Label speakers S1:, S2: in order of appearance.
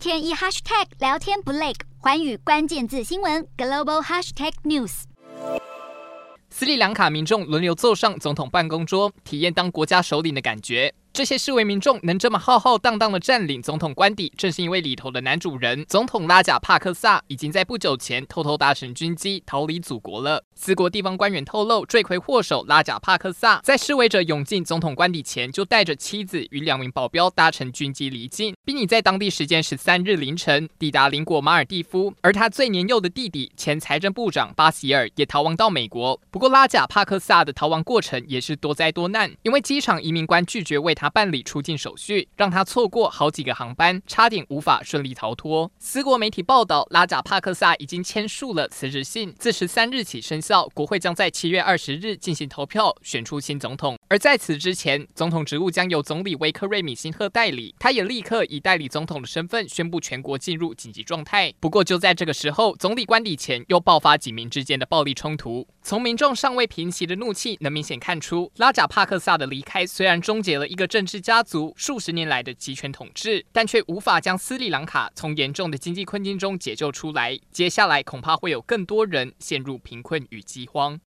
S1: 天一 hashtag 聊天不累，环宇关键字新闻 global hashtag news。
S2: 斯里兰卡民众轮流坐上总统办公桌，体验当国家首领的感觉。这些示威民众能这么浩浩荡荡地占领总统官邸，正是因为里头的男主人总统拉贾帕克萨已经在不久前偷偷搭乘军机逃离祖国了。四国地方官员透露，罪魁祸首拉贾帕克萨在示威者涌进总统官邸前，就带着妻子与两名保镖搭乘军机离境，并已在当地时间十三日凌晨抵达邻国马尔蒂夫。而他最年幼的弟弟前财政部长巴希尔也逃亡到美国。不过，拉贾帕克萨的逃亡过程也是多灾多难，因为机场移民官拒绝为他办理出境手续，让他错过好几个航班，差点无法顺利逃脱。斯国媒体报道，拉贾帕克萨已经签署了辞职信，自十三日起生效。国会将在七月二十日进行投票，选出新总统。而在此之前，总统职务将由总理维克瑞米辛赫代理，他也立刻以代理总统的身份宣布全国进入紧急状态。不过就在这个时候，总理官邸前又爆发警民之间的暴力冲突。从民众尚未平息的怒气，能明显看出，拉贾帕克萨的离开虽然终结了一个政治家族数十年来的集权统治，但却无法将斯里兰卡从严重的经济困境中解救出来。接下来恐怕会有更多人陷入贫困与饥荒。